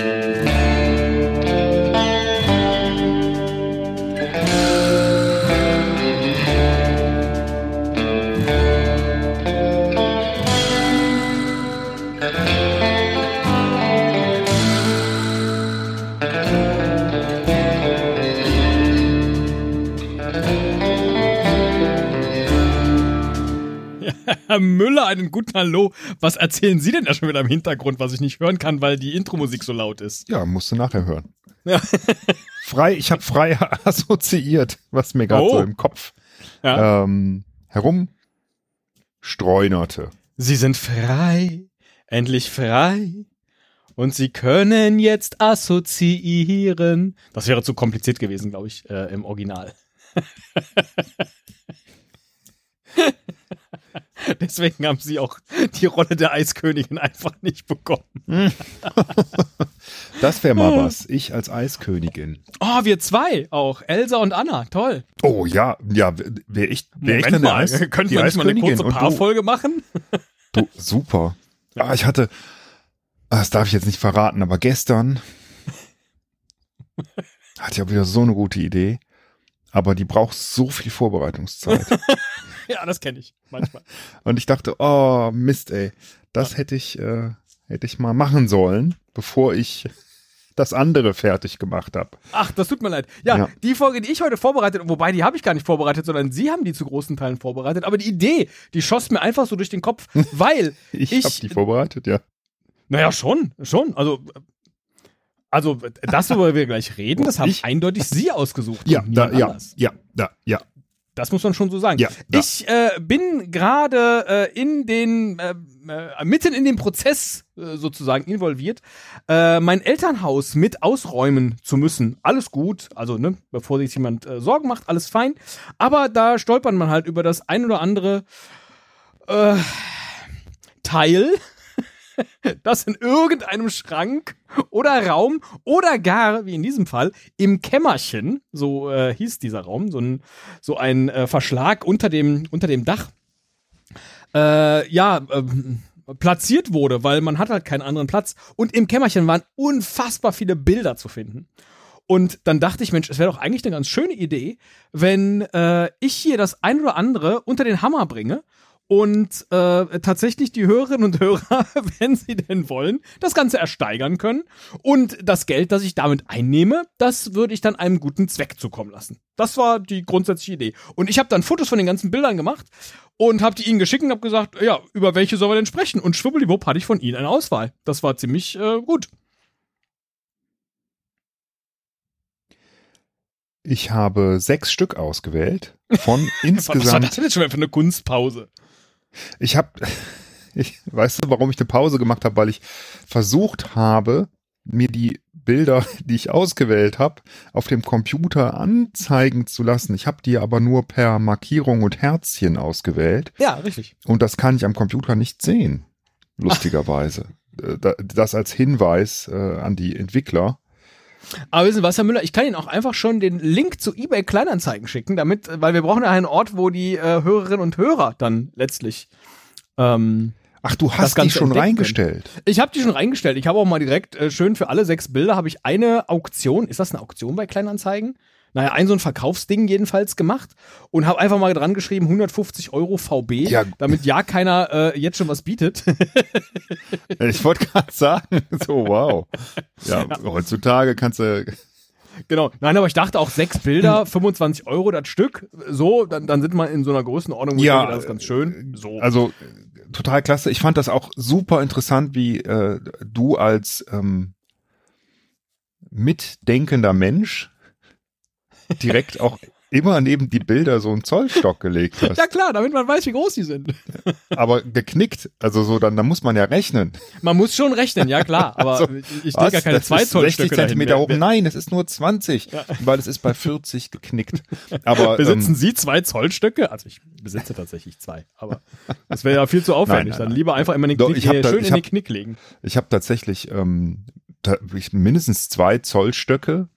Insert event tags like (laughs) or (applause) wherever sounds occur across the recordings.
Mm-hmm. Herr Müller, einen guten Hallo. Was erzählen Sie denn da schon wieder im Hintergrund, was ich nicht hören kann, weil die Intro-Musik so laut ist? Ja, musst du nachher hören. Ja. (laughs) frei, ich habe frei (laughs) assoziiert, was mir gerade Oh. so im Kopf Ja. ähm, herumstreunerte. Sie sind frei, endlich frei. Und Sie können jetzt assoziieren. Das wäre zu kompliziert gewesen, glaube ich, äh, im Original. (laughs) (laughs) Deswegen haben Sie auch die Rolle der Eiskönigin einfach nicht bekommen. Das wäre mal was. Ich als Eiskönigin. Oh, wir zwei auch. Elsa und Anna. Toll. Oh ja, ja, wäre ich, wär ich dann der Eis, (laughs) könnten wir nicht mal eine kurze Paarfolge machen? (laughs) du, super. Ah, ich hatte, ah, das darf ich jetzt nicht verraten, aber gestern hatte ich auch wieder so eine gute Idee, aber die braucht so viel Vorbereitungszeit. (laughs) Ja, das kenne ich manchmal. (laughs) Und ich dachte, oh Mist, ey, das hätte ich, äh, hätte ich mal machen sollen, bevor ich (laughs) das andere fertig gemacht habe. Ach, das tut mir leid. Ja, Ja. die Folge, die ich heute vorbereitet, wobei die habe ich gar nicht vorbereitet, sondern Sie haben die zu großen Teilen vorbereitet. Aber die Idee, die schoss mir einfach so durch den Kopf, weil Ich, Ich- habe die vorbereitet, ja. Naja, schon, schon. Also, also das, worüber wir gleich reden, das haben Ich- eindeutig Sie ausgesucht. Ja, da, ja, ja, da, ja. Das muss man schon so sagen. Ja, ich äh, bin gerade äh, in den äh, äh, mitten in den Prozess äh, sozusagen involviert, äh, mein Elternhaus mit ausräumen zu müssen. Alles gut, also ne, bevor sich jemand Sorgen macht, alles fein. Aber da stolpert man halt über das ein oder andere Teil, das in irgendeinem Schrank oder Raum oder gar, wie in diesem Fall, im Kämmerchen, so äh, hieß dieser Raum, so ein, so ein äh, Verschlag unter dem, unter dem Dach, äh, ja, ähm, platziert wurde, weil man hat halt keinen anderen Platz. Und im Kämmerchen waren unfassbar viele Bilder zu finden. Und dann dachte ich, Mensch, es wäre doch eigentlich eine ganz schöne Idee, wenn äh, ich hier das ein oder andere unter den Hammer bringe und äh, tatsächlich die Hörerinnen und Hörer, (laughs) wenn sie denn wollen, das Ganze ersteigern können. Und das Geld, das ich damit einnehme, das würde ich dann einem guten Zweck zukommen lassen. Das war die grundsätzliche Idee. Und ich habe dann Fotos von den ganzen Bildern gemacht und habe die ihnen geschickt und habe gesagt, ja, über welche sollen wir denn sprechen? Und schwuppeliwupp hatte ich von ihnen eine Auswahl. Das war ziemlich äh, gut. Ich habe sechs Stück ausgewählt von (laughs) Was war insgesamt. das denn jetzt schon für eine Kunstpause? Ich habe, (laughs) ich weißt du, warum ich eine Pause gemacht habe, weil ich versucht habe, mir die Bilder, (laughs) die ich ausgewählt habe, auf dem Computer anzeigen zu lassen. Ich habe die aber nur per Markierung und Herzchen ausgewählt Ja, richtig. und das kann ich am Computer nicht sehen, lustigerweise. Äh, da- Das als Hinweis äh, an die Entwickler. Aber wissen Sie was, Herr Müller, ich kann Ihnen auch einfach schon den Link zu eBay Kleinanzeigen schicken, damit, weil wir brauchen ja einen Ort, wo die äh, Hörerinnen und Hörer dann letztlich. Ähm, Ach, du Das hast die Ganze schon reingestellt. ich habe die schon reingestellt. Ich habe auch mal direkt äh, schön für alle sechs Bilder habe ich eine Auktion. Ist das eine Auktion bei Kleinanzeigen? Naja, ein so ein Verkaufsding jedenfalls gemacht und habe einfach mal dran geschrieben 150 Euro VB, Ja. damit ja keiner äh, jetzt schon was bietet. Ich wollte gerade sagen, (laughs) so wow. Ja, heutzutage kannst du Genau. Nein, aber ich dachte auch sechs Bilder, (clears throat) 25 Euro das Stück. So, dann, dann sind wir in so einer Größenordnung, wo Ja, denke, das ist ganz schön. So. Also äh, total klasse. Ich fand das auch super interessant, wie äh, du als ähm, mitdenkender Mensch direkt auch immer neben die Bilder so einen Zollstock gelegt hast. ja klar, damit man weiß, wie groß die sind. Aber geknickt. Also so, dann, dann muss man ja rechnen. Man muss schon rechnen, ja klar. (laughs) Aber Also, ich, lege ja keine Das zwei ist Zollstöcke 60 Zentimeter dahin. hoch. Nein, es ist nur 20, weil es ist bei 40 geknickt. Aber (laughs) Besitzen ähm, Sie zwei Zollstöcke? Also ich besitze tatsächlich zwei, aber das wäre ja viel zu aufwendig. Nein, nein, Dann nein. lieber einfach immer den Doch, Knick, ich hab da- schön ich in den hab- Knick legen. Ich habe tatsächlich ähm, da, ich, mindestens zwei Zollstöcke.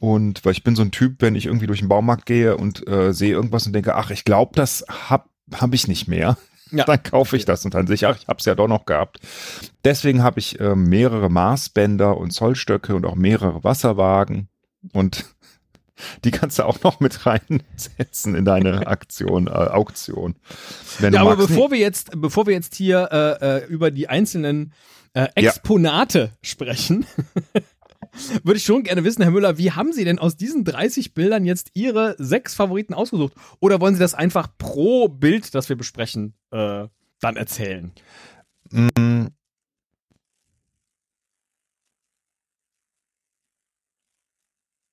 Und weil ich bin so ein Typ, wenn ich irgendwie durch den Baumarkt gehe und äh, sehe irgendwas und denke, ach, ich glaube, das hab, hab ich nicht mehr. ja. (laughs) dann kaufe ich das und dann sehe ich, ach, ich habe es ja doch noch gehabt. Deswegen habe ich äh, mehrere Maßbänder und Zollstöcke und auch mehrere Wasserwagen und (laughs) die kannst du auch noch mit reinsetzen in deine (laughs) Aktion, äh, Auktion. ja, aber magst, bevor wir jetzt, bevor wir jetzt hier äh, äh über die einzelnen äh, Exponate ja. sprechen, würde ich schon gerne wissen, Herr Müller, wie haben Sie denn aus diesen 30 Bildern jetzt Ihre sechs Favoriten ausgesucht? Oder wollen Sie das einfach pro Bild, das wir besprechen, äh, dann erzählen? Mm.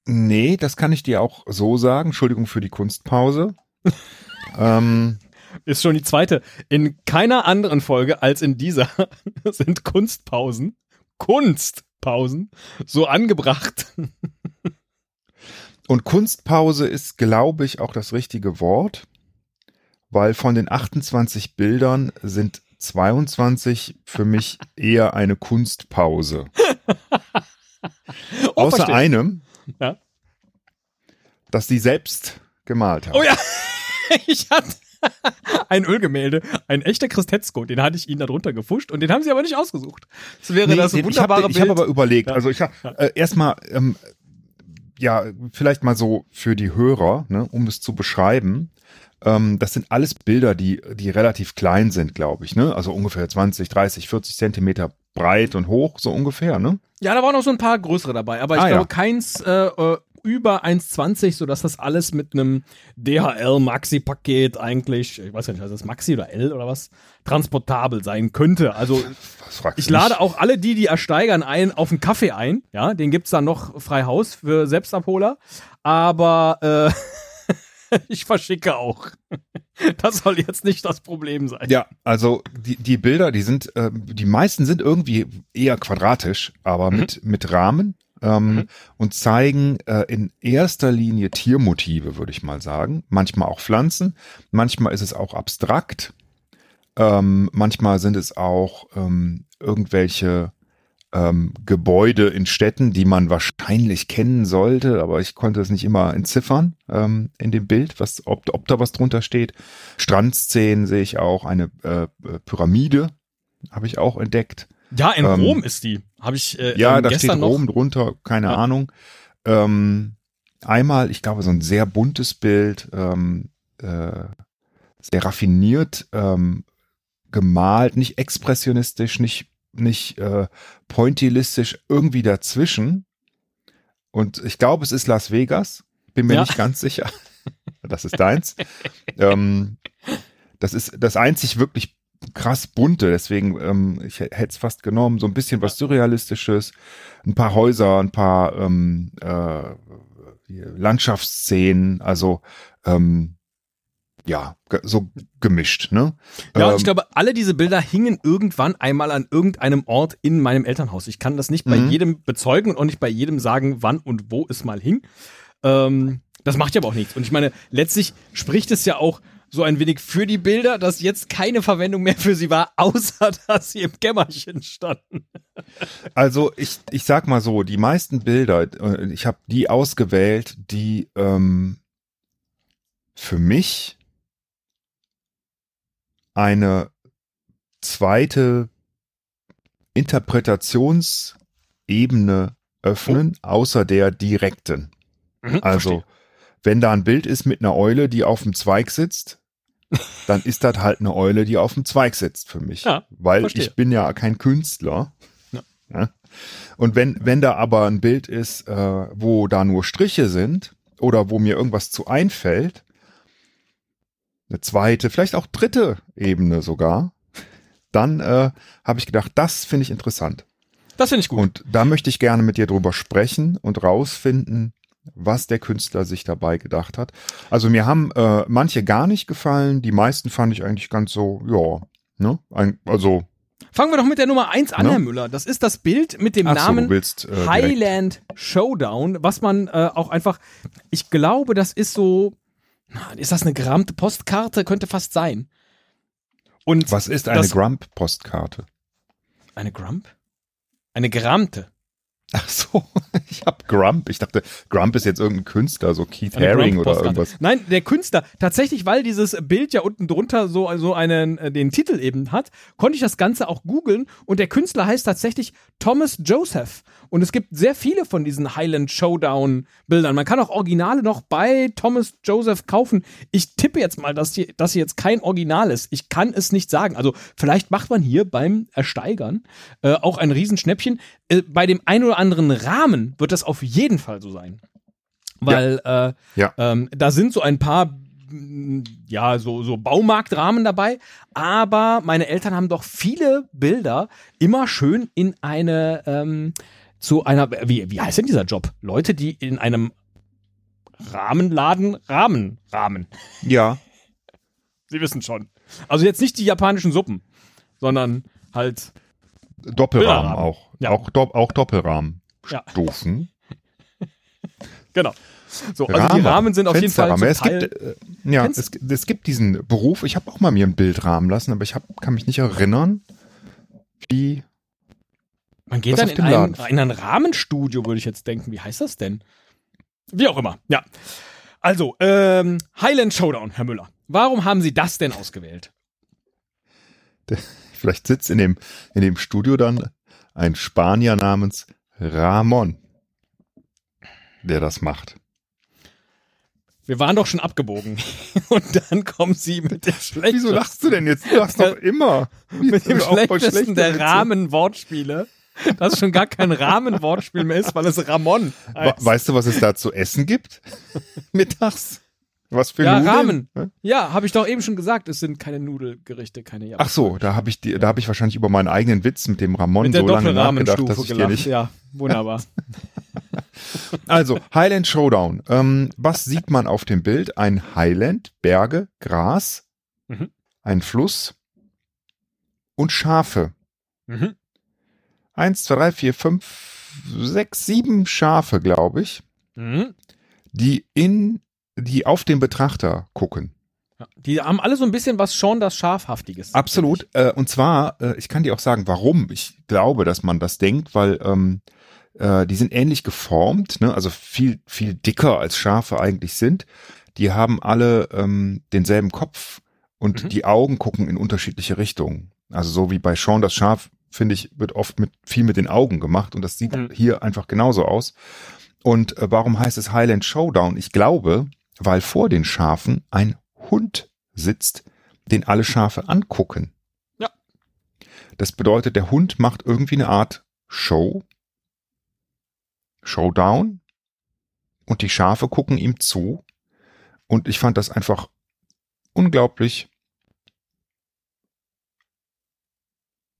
Nee, das kann ich dir auch so sagen. Entschuldigung für die Kunstpause. (laughs) ähm, ist schon die zweite. In keiner anderen Folge als in dieser (laughs) sind Kunstpausen, Kunstpausen, so angebracht. Und Kunstpause ist, glaube ich, auch das richtige Wort, weil von den 28 Bildern sind 22 für mich eher eine Kunstpause. (laughs) oh, Außer verstehe. einem, ja. das sie selbst gemalt haben. Oh ja, (laughs) ich hatte, (laughs) ein Ölgemälde, ein echter Christetzko, den hatte ich ihnen da drunter gefuscht und den haben sie aber nicht ausgesucht. Das wäre nee, das wunderbare ich hab, Bild. Ich habe aber überlegt, ja. also ich habe äh, erstmal ähm, ja, vielleicht mal so für die Hörer, ne, um es zu beschreiben. Ähm, das sind alles Bilder, die, die relativ klein sind, glaube ich, ne? Also ungefähr 20, 30, 40 Zentimeter breit und hoch, so ungefähr, ne? Ja, da waren noch so ein paar größere dabei, aber ich ah, glaube, ja. keins äh, äh über 1,20, sodass das alles mit einem DHL Maxi-Paket eigentlich, ich weiß ja nicht, was das Maxi oder L oder was, transportabel sein könnte. Also ich lade auch alle die, die ersteigern, ein auf einen Kaffee ein. Ja, den gibt's dann noch frei Haus für Selbstabholer. Aber äh, (laughs) ich verschicke auch. Das soll jetzt nicht das Problem sein. Ja, also die, die Bilder, die sind, äh, die meisten sind irgendwie eher quadratisch, aber mhm. mit, mit Rahmen ähm, mhm. und zeigen äh, in erster Linie Tiermotive, würde ich mal sagen. Manchmal auch Pflanzen, manchmal ist es auch abstrakt, ähm, manchmal sind es auch ähm, irgendwelche ähm, Gebäude in Städten, die man wahrscheinlich kennen sollte, aber ich konnte es nicht immer entziffern ähm, in dem Bild, was, ob, ob da was drunter steht. Strandszenen sehe ich auch, eine äh, Pyramide habe ich auch entdeckt. Ja, in ähm, Rom ist die. Habe ich äh, Ja, ähm, da steht Rom noch? drunter, keine ja. Ahnung. Ähm, einmal, ich glaube, so ein sehr buntes Bild, ähm, äh, sehr raffiniert ähm, gemalt, nicht expressionistisch, nicht nicht äh, pointillistisch, irgendwie dazwischen. Und ich glaube, es ist Las Vegas. Bin mir ja. nicht ganz sicher. (laughs) das ist deins. ähm, das ist das einzig wirklich krass bunte, deswegen, ähm, ich hätte es fast genommen, so ein bisschen was Surrealistisches, ein paar Häuser, ein paar ähm, äh, Landschaftsszenen, also ähm, ja, so gemischt, ne? Ja, und ich ähm, glaube, alle diese Bilder hingen irgendwann einmal an irgendeinem Ort in meinem Elternhaus. Ich kann das nicht bei mhm. jedem bezeugen und auch nicht bei jedem sagen, wann und wo es mal hing. Ähm, das macht ja aber auch nichts. Und ich meine, letztlich spricht es ja auch so ein wenig für die Bilder, dass jetzt keine Verwendung mehr für sie war, (laughs) außer dass sie im Kämmerchen standen. Also ich, ich sag mal so, die meisten Bilder, äh, ich habe die ausgewählt, die ähm, für mich eine zweite Interpretationsebene öffnen, oh. außer der direkten. Mhm, also, verstehe. wenn da ein Bild ist mit einer Eule, die auf dem Zweig sitzt, dann ist das halt eine Eule, die auf dem Zweig sitzt für mich. Ja, weil verstehe. ich bin ja kein Künstler. Ja. ja. Und wenn, wenn da aber ein Bild ist, äh, wo da nur Striche sind oder wo mir irgendwas zu einfällt, eine zweite, vielleicht auch dritte Ebene sogar, dann äh, habe ich gedacht, das finde ich interessant. Das finde ich gut. Und da möchte ich gerne mit dir drüber sprechen und rausfinden, was der Künstler sich dabei gedacht hat. Also mir haben äh, manche gar nicht gefallen, die meisten fand ich eigentlich ganz so, ja, ne? Ein, also Fangen wir doch mit der Nummer eins an, ne? Herr Müller. Das ist das Bild mit dem Ach Namen so, willst, äh, Highland Showdown, was man äh, auch einfach, ich glaube, das ist so, ist das eine gerammte Postkarte? Könnte fast sein. Und was ist eine Grump-Postkarte? Eine Grump? Eine gerammte. Ach so, (laughs) ich hab Grump. Ich dachte, Grump ist jetzt irgendein Künstler, so Keith Eine Haring oder irgendwas. Nein, der Künstler. Tatsächlich, weil dieses Bild ja unten drunter so, so einen, äh, den Titel eben hat, konnte ich das Ganze auch googeln und der Künstler heißt tatsächlich Thomas Joseph. Und es gibt sehr viele von diesen Highland Showdown Bildern. Man kann auch Originale noch bei Thomas Joseph kaufen. Ich tippe jetzt mal, dass hier, dass hier jetzt kein Original ist. Ich kann es nicht sagen. Also vielleicht macht man hier beim Ersteigern äh, auch ein Riesenschnäppchen. Äh, bei dem ein oder anderen Rahmen wird das auf jeden Fall so sein. Weil äh, Ja. ähm, da sind so ein paar ja, so, so Baumarktrahmen dabei, aber meine Eltern haben doch viele Bilder immer schön in eine, ähm, zu einer, wie, wie heißt denn dieser Job? Leute, die in einem Rahmenladen Rahmen rahmen. Ja. Sie wissen schon. Also jetzt nicht die japanischen Suppen, sondern halt, Doppelrahmen auch. Ja. Auch, auch Doppelrahmen. Ja. Stufen. (laughs) genau. So, also die Rahmen sind auf jeden Fall zum es Teil, gibt, äh, ja, es, es gibt diesen Beruf. Ich habe auch mal mir ein Bild rahmen lassen, aber ich hab, kann mich nicht erinnern, wie. Man geht dann in ein, in ein Rahmenstudio, würde ich jetzt denken. Wie heißt das denn? Wie auch immer, ja. Also, ähm, Highland Showdown, Herr Müller. Warum haben Sie das denn ausgewählt? (laughs) Vielleicht sitzt in dem, in dem Studio dann ein Spanier namens Ramon, der das macht. Wir waren doch schon abgebogen. (laughs) Und dann kommen Sie mit dem schlechtesten, Wieso lachst du denn jetzt? Du lachst doch immer. mit dem schlechtesten schlechte der. Rahmenwortspiele. Das schon gar kein Rahmenwortspiel mehr ist, weil es Ramon heißt. Weißt du, was es da zu essen gibt? (laughs) Mittags? Was für Ja, Nudeln? Ramen. Hä? Ja, habe ich doch eben schon gesagt, es sind keine Nudelgerichte, keine Ach so, da habe ich die, da habe ich wahrscheinlich über meinen eigenen Witz mit dem Ramon mit so lange nachgedacht, dass ich dir gelacht. nicht. Ja, wunderbar. (laughs) Also Highland Showdown. Ähm, was sieht man auf dem Bild? Ein Highland, Berge, Gras, Mhm. ein Fluss und Schafe. mhm. Eins, zwei, drei, vier, fünf, sechs, sieben Schafe, glaube ich, Mhm. die in, die auf den Betrachter gucken. Ja, die haben alle so ein bisschen was schon das Schafhaftiges. Absolut. Äh, und zwar, äh, ich kann dir auch sagen, warum. Ich glaube, dass man das denkt, weil ähm, äh, die sind ähnlich geformt, ne? also viel, viel dicker als Schafe eigentlich sind. Die haben alle ähm, denselben Kopf und Mhm. die Augen gucken in unterschiedliche Richtungen. Also so wie bei Sean das Schaf, finde ich, wird oft mit viel mit den Augen gemacht und das sieht Mhm. hier einfach genauso aus. Und äh, warum heißt es Highland Showdown? Ich glaube, weil vor den Schafen ein Hund sitzt, den alle Schafe angucken. Ja. Das bedeutet, der Hund macht irgendwie eine Art Show, Showdown, und die Schafe gucken ihm zu. Und ich fand das einfach unglaublich.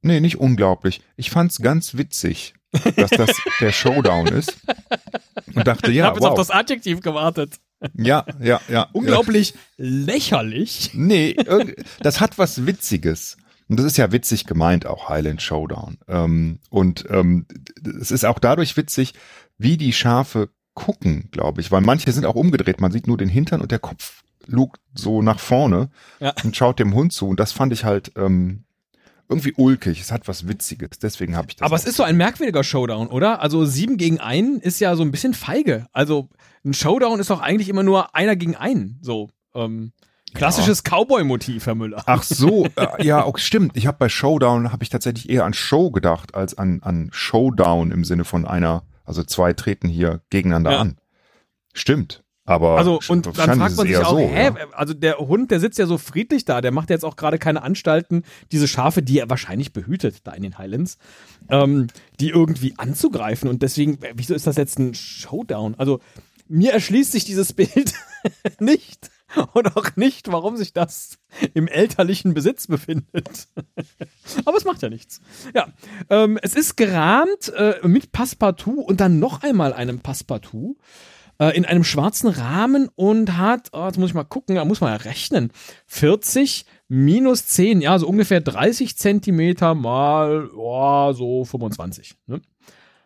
Nee, nicht unglaublich. Ich fand's ganz witzig, dass das der (laughs) Showdown ist. Und dachte, Ich ja, habe jetzt auf wow. das Adjektiv gewartet. Ja, ja, ja. Unglaublich lächerlich. Nee, das hat was Witziges. Und das ist ja witzig gemeint, auch Highland Showdown. Ähm, und ähm, es ist auch dadurch witzig, wie die Schafe gucken, glaube ich. Weil manche sind auch umgedreht. Man sieht nur den Hintern und der Kopf lugt so nach vorne Ja. und schaut dem Hund zu. Und das fand ich halt ähm, irgendwie ulkig. Es hat was Witziges. Deswegen habe ich das. Aber es ist so ein merkwürdiger Showdown, oder? Also sieben gegen einen ist ja so ein bisschen feige. Also ein Showdown ist doch eigentlich immer nur einer gegen einen. So ähm, klassisches Cowboy-Motiv, Herr Müller. Ach so, (laughs) äh, ja, auch stimmt. Ich habe bei Showdown habe ich tatsächlich eher an Show gedacht als an an Showdown im Sinne von einer, also zwei treten hier gegeneinander Ja. an. Stimmt, aber Also und dann fragt man sich auch, so, hä, ja. also der Hund, der sitzt ja so friedlich da, der macht jetzt auch gerade keine Anstalten, diese Schafe, die er wahrscheinlich behütet da in den Highlands, ähm, die irgendwie anzugreifen und deswegen, äh, wieso ist das jetzt ein Showdown? Also mir erschließt sich dieses (laughs) Bild nicht und auch nicht, warum sich das im elterlichen Besitz befindet. (laughs) Aber es macht ja nichts. Ja, ähm, es ist gerahmt äh, mit Passepartout und dann noch einmal einem Passepartout äh, in einem schwarzen Rahmen und hat, oh, jetzt muss ich mal gucken, da muss man ja rechnen, 40 minus 10, ja, so ungefähr 30 Zentimeter mal, oh, so 25. Ne?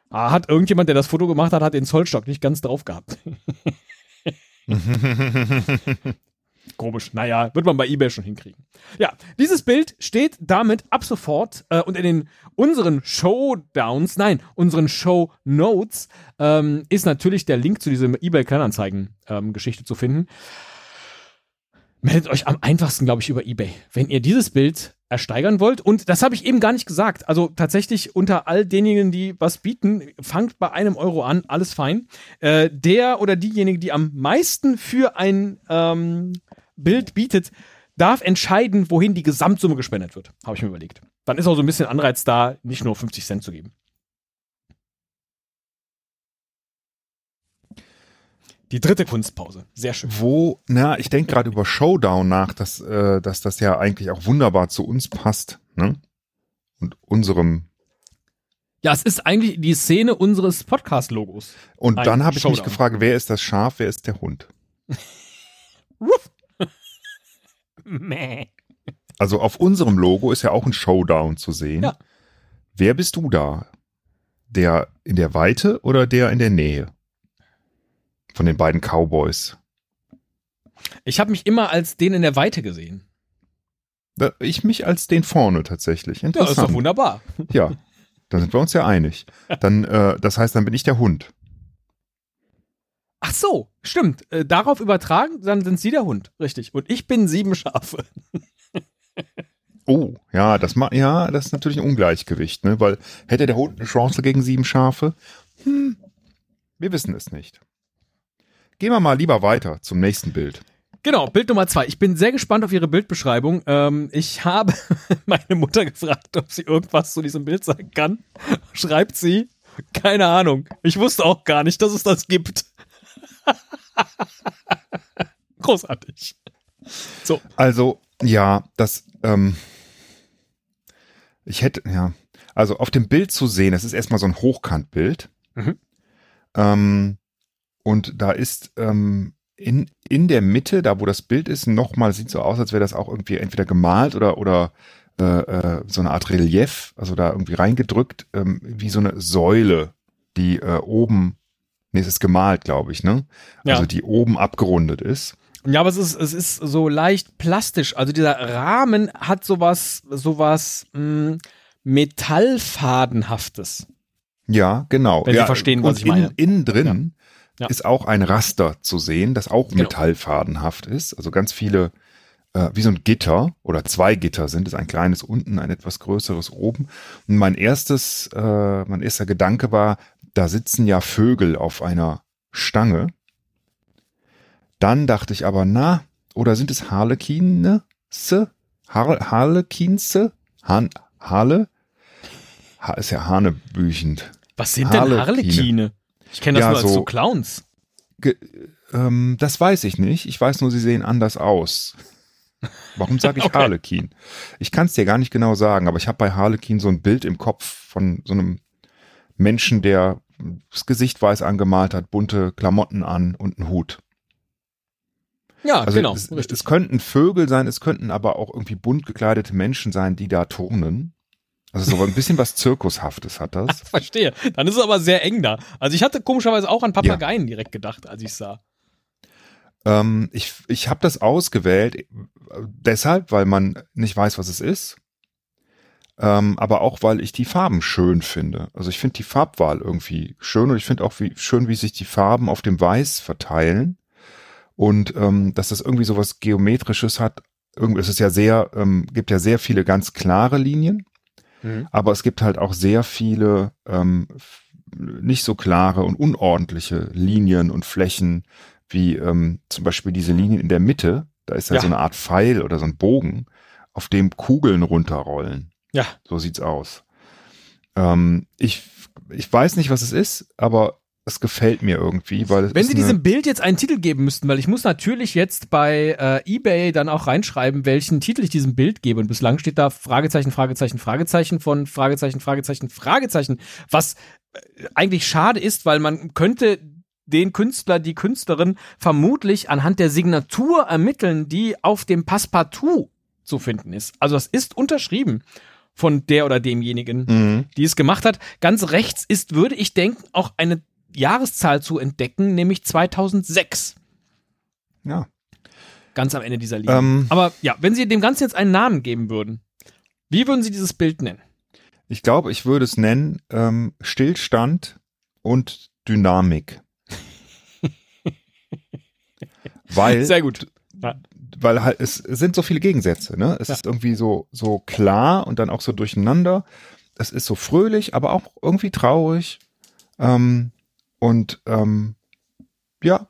Ah, hat irgendjemand, der das Foto gemacht hat, hat den Zollstock nicht ganz drauf gehabt. (laughs) (laughs) Komisch. Naja, wird man bei eBay schon hinkriegen. Ja, dieses Bild steht damit ab sofort äh, und in den unseren Showdowns, nein, unseren Show Notes ähm, ist natürlich der Link zu diesem eBay Kleinanzeigen-Geschichte ähm, zu finden. Meldet euch am einfachsten, glaube ich, über eBay. Wenn ihr dieses Bild ersteigern wollt. Und das habe ich eben gar nicht gesagt. Also tatsächlich unter all denjenigen, die was bieten, fangt bei einem Euro an, alles fein. Äh, der oder diejenige, die am meisten für ein ähm, Bild bietet, darf entscheiden, wohin die Gesamtsumme gespendet wird. Habe ich mir überlegt. Dann ist auch so ein bisschen Anreiz da, nicht nur 50 Cent zu geben. Die dritte Kunstpause. Sehr schön. Wo, na, ich denke gerade über Showdown nach, dass, äh, dass das ja eigentlich auch wunderbar zu uns passt, ne? Und unserem. Ja, es ist eigentlich die Szene unseres Podcast-Logos. Und Ein dann habe ich mich gefragt, wer ist das Schaf, wer ist der Hund? (laughs) (laughs) also auf unserem Logo ist ja auch ein Showdown zu sehen. Ja. Wer bist du da? Der in der Weite oder der in der Nähe? von den beiden Cowboys. Ich habe mich immer als den in der Weite gesehen. Ich mich als den vorne tatsächlich. Interessant. Ja, ist doch wunderbar. Ja, da sind wir uns ja einig. (laughs) Dann, äh, das heißt, dann bin ich der Hund. Ach so, stimmt. Äh, darauf übertragen, dann sind Sie der Hund, richtig. Und ich bin sieben Schafe. (laughs) oh, ja, das ma ja, das ist natürlich ein Ungleichgewicht, ne? Weil hätte der Hund eine Chance gegen sieben Schafe? Hm, wir wissen es nicht. Gehen wir mal lieber weiter zum nächsten Bild. Genau, Bild Nummer zwei. Ich bin sehr gespannt auf Ihre Bildbeschreibung. Ähm, ich habe (laughs) meine Mutter gefragt, ob sie irgendwas zu diesem Bild sagen kann. Schreibt sie, keine Ahnung. Ich wusste auch gar nicht, dass es das gibt. (laughs) Großartig. So. Also, ja, das, ähm, ich hätte, ja, also auf dem Bild zu sehen, es ist erstmal so ein Hochkantbild. Mhm. Ähm, und da ist ähm, in, in der Mitte, da wo das Bild ist, nochmal sieht so aus, als wäre das auch irgendwie entweder gemalt oder, oder äh, äh, so eine Art Relief, also da irgendwie reingedrückt, ähm, wie so eine Säule, die äh, oben, nee, es ist gemalt, glaube ich, ne? Ja. Also die oben abgerundet ist. Ja, aber es ist, es ist so leicht plastisch. Also dieser Rahmen hat sowas, sowas mh, hm, Metallfadenhaftes. Ja, genau. Wenn ja, Sie verstehen, was ich meine. Innen drin ja. ist auch ein Raster zu sehen, das auch genau. metallfadenhaft ist. Also ganz viele, äh, wie so ein Gitter oder zwei Gitter sind es, ein kleines unten, ein etwas größeres oben. Und mein erstes, äh, mein erster Gedanke war, da sitzen ja Vögel auf einer Stange. Dann dachte ich aber, na, oder sind es Harlekine? Har Harlekinse? Han Harle? Ha ist ja hanebüchend. Was sind Harlekine? denn Harlekine? Ich kenne das ja, nur als so, so Clowns. Ähm, das weiß ich nicht. Ich weiß nur, sie sehen anders aus. Warum sage (laughs) ich okay. Harlequin? Ich kann es dir gar nicht genau sagen, aber ich habe bei Harlequin so ein Bild im Kopf von so einem Menschen, der das Gesicht weiß angemalt hat, bunte Klamotten an und einen Hut. Ja, also genau. Es, es, könnten Vögel sein, es könnten aber auch irgendwie bunt gekleidete Menschen sein, die da turnen. Also so ein bisschen was Zirkushaftes hat das. Ach, (laughs) verstehe. Dann ist es aber sehr eng da. Also ich hatte komischerweise auch an Papageien ja. direkt gedacht, als ich sah. Ähm, ich ich habe das ausgewählt äh, deshalb, weil man nicht weiß, was es ist. Ähm, aber auch, weil ich die Farben schön finde. Also ich finde die Farbwahl irgendwie schön und ich finde auch wie, schön, wie sich die Farben auf dem Weiß verteilen. Und ähm, dass das irgendwie so was Geometrisches hat. Irgendwie, es ist ja sehr, ähm, gibt ja sehr viele ganz klare Linien Mhm. Aber es gibt halt auch sehr viele ähm, nicht so klare und unordentliche Linien und Flächen, wie ähm, zum Beispiel diese Linien in der Mitte. Da ist ja, ja so eine Art Pfeil oder so ein Bogen, auf dem Kugeln runterrollen. Ja. So sieht's aus. Ähm, ich, ich weiß nicht, was es ist, aber es gefällt mir irgendwie, weil Wenn Sie diesem Bild jetzt einen Titel geben müssten, weil ich muss natürlich jetzt bei äh, eBay dann auch reinschreiben, welchen Titel ich diesem Bild gebe. Und bislang steht da Fragezeichen, Fragezeichen, Fragezeichen von Fragezeichen, Fragezeichen, Fragezeichen. Was äh, eigentlich schade ist, weil man könnte den Künstler, die Künstlerin vermutlich anhand der Signatur ermitteln, die auf dem Passepartout zu finden ist. Also das ist unterschrieben von der oder demjenigen, mhm. die es gemacht hat. Ganz rechts ist, würde ich denken, auch eine Jahreszahl zu entdecken, nämlich 2006. Ja. ganz am Ende dieser Linie. Ähm, Aber ja, wenn Sie dem Ganzen jetzt einen Namen geben würden, wie würden Sie dieses Bild nennen? Ich glaube, ich würde es nennen ähm, Stillstand und Dynamik. (laughs) weil, Sehr gut. Weil halt es, sind so viele Gegensätze. Ne? Es Ja. ist irgendwie so so klar und dann auch so durcheinander. Es ist so fröhlich, aber auch irgendwie traurig. Ähm, und ähm, ja,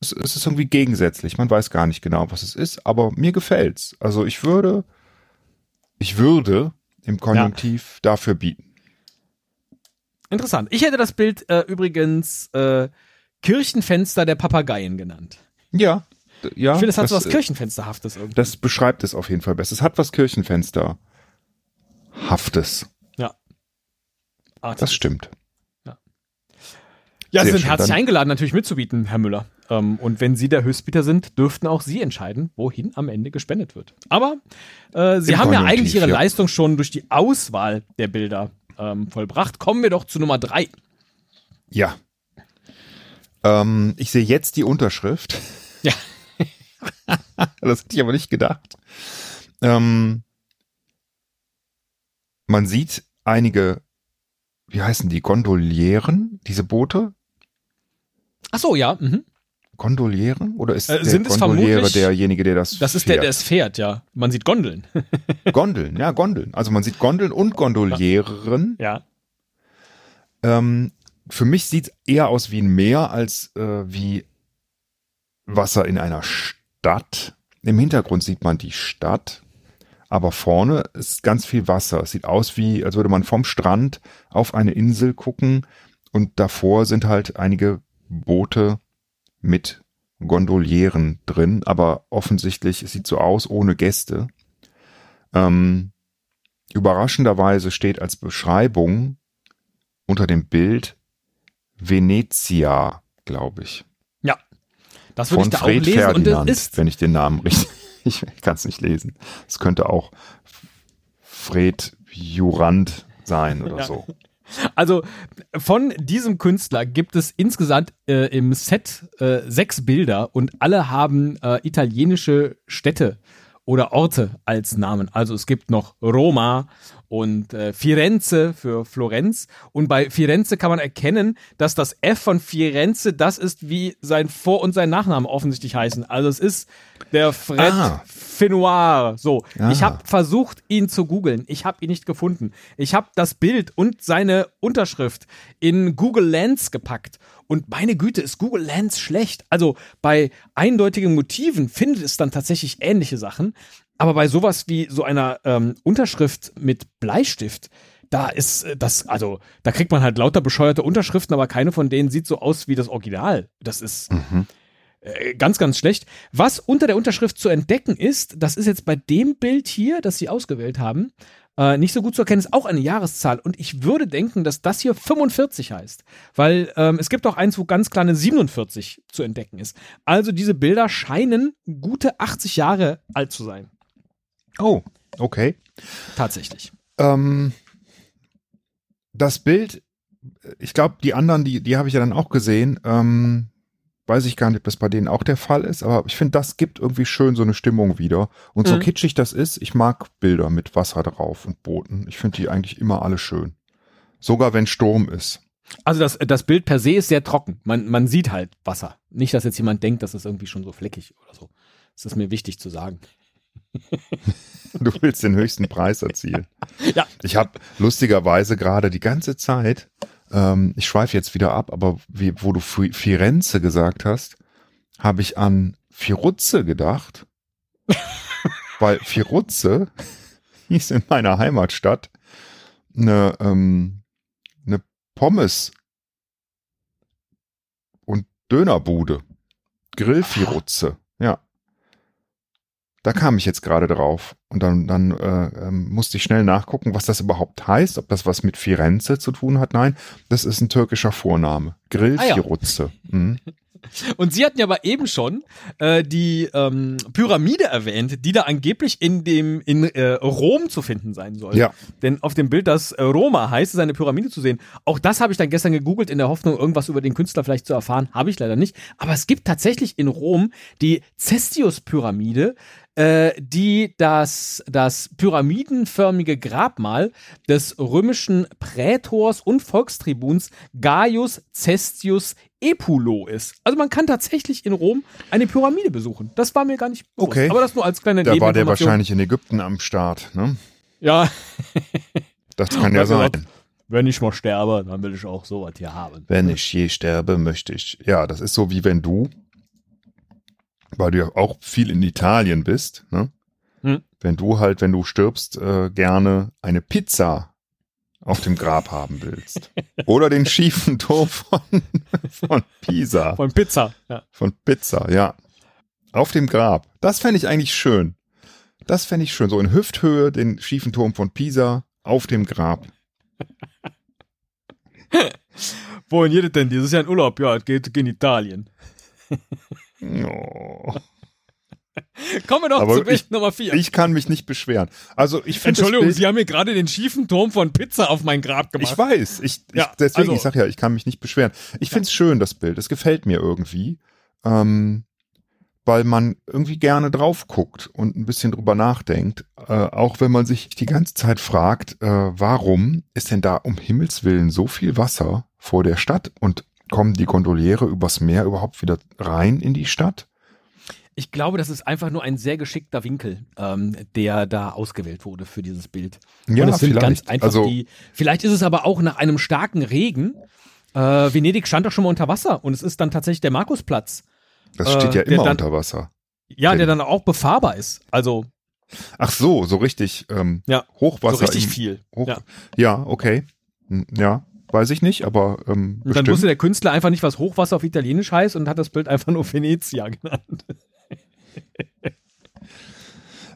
es, es ist irgendwie gegensätzlich. Man weiß gar nicht genau, was es ist, aber mir gefällt's. Also ich würde, ich würde im Konjunktiv dafür bieten. Interessant. Ich hätte das Bild äh, übrigens äh, Kirchenfenster der Papageien genannt. Ja, ja. Ich finde, es hat so was äh, Kirchenfensterhaftes irgendwie. Das beschreibt es auf jeden Fall besser. Es hat was Kirchenfenster. Haftes. Ah, Das stimmt. Ja, Sie Sehr sind schön, herzlich dann- eingeladen, natürlich mitzubieten, Herr Müller. Ähm, und wenn Sie der Höchstbieter sind, dürften auch Sie entscheiden, wohin am Ende gespendet wird. Aber äh, Sie Im haben ja eigentlich Ihre ja. Leistung schon durch die Auswahl der Bilder ähm, vollbracht. Kommen wir doch zu Nummer drei. Ja. Ähm, ich sehe jetzt die Unterschrift. Ja. (laughs) das hätte ich aber nicht gedacht. Ähm, man sieht einige, wie heißen die, Gondolieren, diese Boote? Ach so, ja. Mhm. Gondolieren? Oder ist Äh, der es Gondoliere derjenige, der das Das ist der, fährt? der es fährt, ja. Man sieht Gondeln. (laughs) Gondeln, ja, Gondeln. Also man sieht Gondeln und Gondolieren. ja. Ähm, für mich sieht eher aus wie ein Meer als äh, wie Wasser in einer Stadt. Im Hintergrund sieht man die Stadt, aber vorne ist ganz viel Wasser. Es sieht aus wie, als würde man vom Strand auf eine Insel gucken und davor sind halt einige Boote mit Gondolieren drin, aber offensichtlich es sieht so aus ohne Gäste. Ähm, überraschenderweise steht als Beschreibung unter dem Bild Venezia, glaube ich. Das würde ich Von da auch Fred lesen. Ferdinand, Und es ist wenn ich den Namen (laughs) richtig, ich kann es nicht lesen. Es könnte auch Fred Jurand sein oder Ja. so. Also von diesem Künstler gibt es insgesamt äh, im Set äh, sechs Bilder und alle haben äh, italienische Städte oder Orte als Namen. Also es gibt noch Roma und äh, Firenze für Florenz. Und bei Firenze kann man erkennen, dass das F von Firenze das ist, wie sein Vor- und sein Nachname offensichtlich heißen. Also es ist der Fred Ah. Fenoir. So, Ah. ich habe versucht, ihn zu googeln. Ich habe ihn nicht gefunden. Ich habe das Bild und seine Unterschrift in Google Lens gepackt. Und meine Güte, ist Google Lens schlecht. Also bei eindeutigen Motiven findet es dann tatsächlich ähnliche Sachen. Aber bei sowas wie so einer ähm, Unterschrift mit Bleistift, da ist äh, das, also da kriegt man halt lauter bescheuerte Unterschriften, aber keine von denen sieht so aus wie das Original. Das ist Mhm. äh, ganz, ganz schlecht. Was unter der Unterschrift zu entdecken ist, das ist jetzt bei dem Bild hier, das Sie ausgewählt haben, äh, nicht so gut zu erkennen, ist auch eine Jahreszahl. Und ich würde denken, dass das hier 45 heißt. Weil ähm, es gibt auch eins, wo ganz klar eine 47 zu entdecken ist. Also diese Bilder scheinen gute 80 Jahre alt zu sein. Oh, okay. Tatsächlich. Ähm, das Bild, ich glaube, die anderen, die, die habe ich ja dann auch gesehen. Ähm, weiß ich gar nicht, ob das bei denen auch der Fall ist, aber ich finde, das gibt irgendwie schön so eine Stimmung wieder. Und so Mhm. kitschig das ist, ich mag Bilder mit Wasser drauf und Booten. Ich finde die eigentlich immer alle schön. Sogar wenn Sturm ist. Also das, das Bild per se ist sehr trocken. Man, man sieht halt Wasser. Nicht, dass jetzt jemand denkt, das ist irgendwie schon so fleckig oder so. Das ist mir wichtig zu sagen. (laughs) Du willst den höchsten Preis erzielen. (laughs) Ja. Ich habe lustigerweise gerade die ganze Zeit, ähm, ich schweife jetzt wieder ab, aber wie, wo du Fi- Firenze gesagt hast, habe ich an Firuzze gedacht. (laughs) weil Firuzze hieß in meiner Heimatstadt eine, ähm, eine Pommes und Dönerbude. Grillfiruzze, ja. Da kam ich jetzt gerade drauf und dann, dann äh, ähm, musste ich schnell nachgucken, was das überhaupt heißt, ob das was mit Firenze zu tun hat. Nein, das ist ein türkischer Vorname. Grill Ah ja. Mhm. (laughs) Und Sie hatten ja aber eben schon äh, die ähm, Pyramide erwähnt, die da angeblich in dem in äh, Rom zu finden sein soll. Ja. Denn auf dem Bild, das äh, Roma heißt, ist eine Pyramide zu sehen. Auch das habe ich dann gestern gegoogelt in der Hoffnung, irgendwas über den Künstler vielleicht zu erfahren. Habe ich leider nicht. Aber es gibt tatsächlich in Rom die Cestius-Pyramide, äh, die das, das pyramidenförmige Grabmal des römischen Prätors und Volkstribuns Gaius Cestius Epulo ist. Also man kann tatsächlich in Rom eine Pyramide besuchen. Das war mir gar nicht bewusst. Okay. Aber das nur als kleine Da war der wahrscheinlich in Ägypten am Start, ne? Ja, Das kann ja sein. wenn ich mal sterbe, dann will ich auch sowas hier haben. Wenn ich je sterbe, möchte ich. Ja, das ist so wie wenn du, weil du ja auch viel in Italien bist, ne? Hm. Wenn du halt, wenn du stirbst, äh, gerne eine Pizza auf dem Grab haben willst. (laughs) Oder den schiefen Turm von, von Pisa. Von Pizza. Ja. Von Pizza, ja. Auf dem Grab. Das fände ich eigentlich schön. Das fände ich schön. So in Hüfthöhe den schiefen Turm von Pisa auf dem Grab. (laughs) Wohin geht es denn? Dieses Jahr in Urlaub? Ja, es geht in Italien. (laughs) Oh. (laughs) Kommen wir doch Aber zu Bild ich- Nummer 4. Ich kann mich nicht beschweren. Also ich Entschuldigung, Sie haben mir gerade den schiefen Turm von Pizza auf mein Grab gemacht. ich weiß, ich, ich Ja, deswegen, also- ich sag ja, ich kann mich nicht beschweren. Ich finde es schön, das Bild. Es gefällt mir irgendwie, ähm, weil man irgendwie gerne drauf guckt und ein bisschen drüber nachdenkt. Äh, auch wenn man sich die ganze Zeit fragt, äh, warum ist denn da um Himmels Willen so viel Wasser vor der Stadt und kommen die Gondoliere übers Meer überhaupt wieder rein in die Stadt? Ich glaube, das ist einfach nur ein sehr geschickter Winkel, ähm, der da ausgewählt wurde für dieses Bild. Ja, Und es sind vielleicht. ganz einfach Also- die. Vielleicht ist es aber auch nach einem starken Regen. Äh, Venedig stand doch schon mal unter Wasser und es ist dann tatsächlich der Markusplatz. Das steht ja äh, der immer dann- unter Wasser. Ja, der Stimmt. dann auch befahrbar ist. Also, Ach so, so richtig ähm, ja, so Hochwasser. richtig im- viel. Hoch, Ja. ja. okay. Hm, Ja, weiß ich nicht, aber ähm, dann wusste der Künstler einfach nicht, was Hochwasser auf Italienisch heißt und hat das Bild einfach nur Venezia (laughs) genannt.